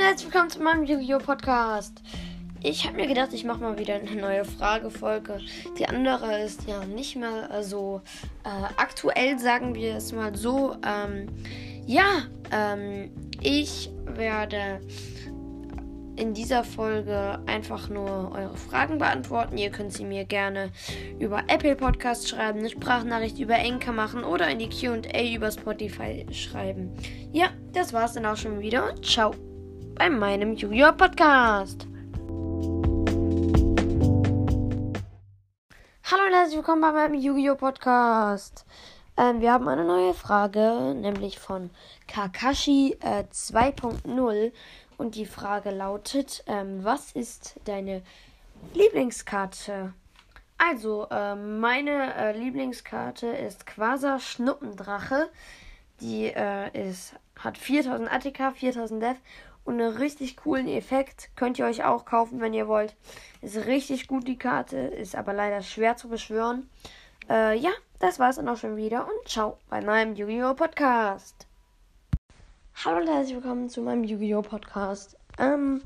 und herzlich willkommen zu meinem Yu-Gi-Oh! Podcast. Ich habe mir gedacht, ich mache mal wieder eine neue Fragefolge. Die andere ist ja nicht mehr so äh, aktuell, sagen wir es mal so. Ähm, ja, ähm, ich werde in dieser Folge einfach nur eure Fragen beantworten. Ihr könnt sie mir gerne über Apple Podcast schreiben, eine Sprachnachricht über Enker machen oder in die QA über Spotify schreiben. Ja, das war's dann auch schon wieder und ciao bei meinem Yu-Gi-Oh! Podcast. Hallo und herzlich willkommen bei meinem Yu-Gi-Oh! Podcast. Ähm, wir haben eine neue Frage, nämlich von Kakashi äh, 2.0 und die Frage lautet, ähm, was ist deine Lieblingskarte? Also, äh, meine äh, Lieblingskarte ist Quasar Schnuppendrache. Die äh, ist, hat 4000 ATK, 4000 Def und einen richtig coolen Effekt. Könnt ihr euch auch kaufen, wenn ihr wollt. Ist richtig gut die Karte, ist aber leider schwer zu beschwören. Äh, ja, das war's dann auch schon wieder und ciao bei meinem Yu-Gi-Oh! Podcast. Hallo und herzlich willkommen zu meinem Yu-Gi-Oh! Podcast. Ähm,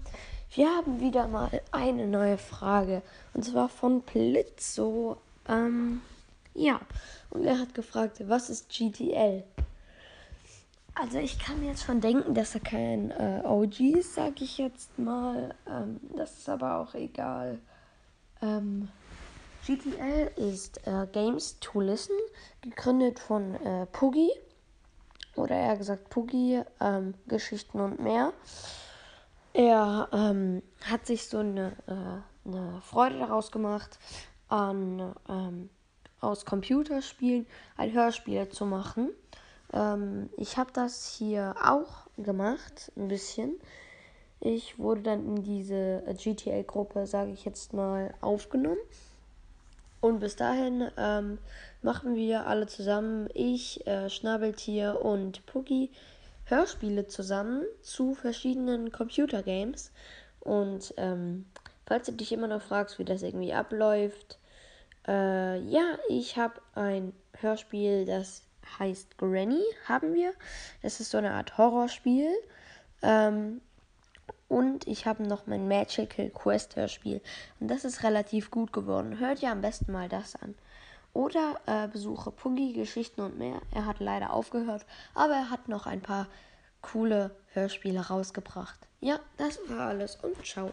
wir haben wieder mal eine neue Frage. Und zwar von Blitzo. Ähm, ja. Und er hat gefragt, was ist GTL? Also ich kann mir jetzt schon denken, dass er kein äh, OG ist, sag ich jetzt mal. Ähm, das ist aber auch egal. Ähm, GTL ist äh, Games to Listen, gegründet von äh, Puggy oder eher gesagt Puggy, ähm, Geschichten und mehr. Er ähm, hat sich so eine, äh, eine Freude daraus gemacht, an, ähm, aus Computerspielen ein Hörspiel zu machen. Ähm, ich habe das hier auch gemacht, ein bisschen. Ich wurde dann in diese GTA-Gruppe, sage ich jetzt mal, aufgenommen. Und bis dahin ähm, machen wir alle zusammen, ich, äh, Schnabeltier und Puggy, Hörspiele zusammen zu verschiedenen Computergames. Und ähm, falls du dich immer noch fragst, wie das irgendwie abläuft, äh, ja, ich habe ein Hörspiel, das heißt Granny, haben wir. Das ist so eine Art Horrorspiel. Ähm, und ich habe noch mein Magical Quest Hörspiel. Und das ist relativ gut geworden. Hört ja am besten mal das an. Oder äh, besuche Puggy Geschichten und mehr. Er hat leider aufgehört, aber er hat noch ein paar coole Hörspiele rausgebracht. Ja, das war alles und ciao.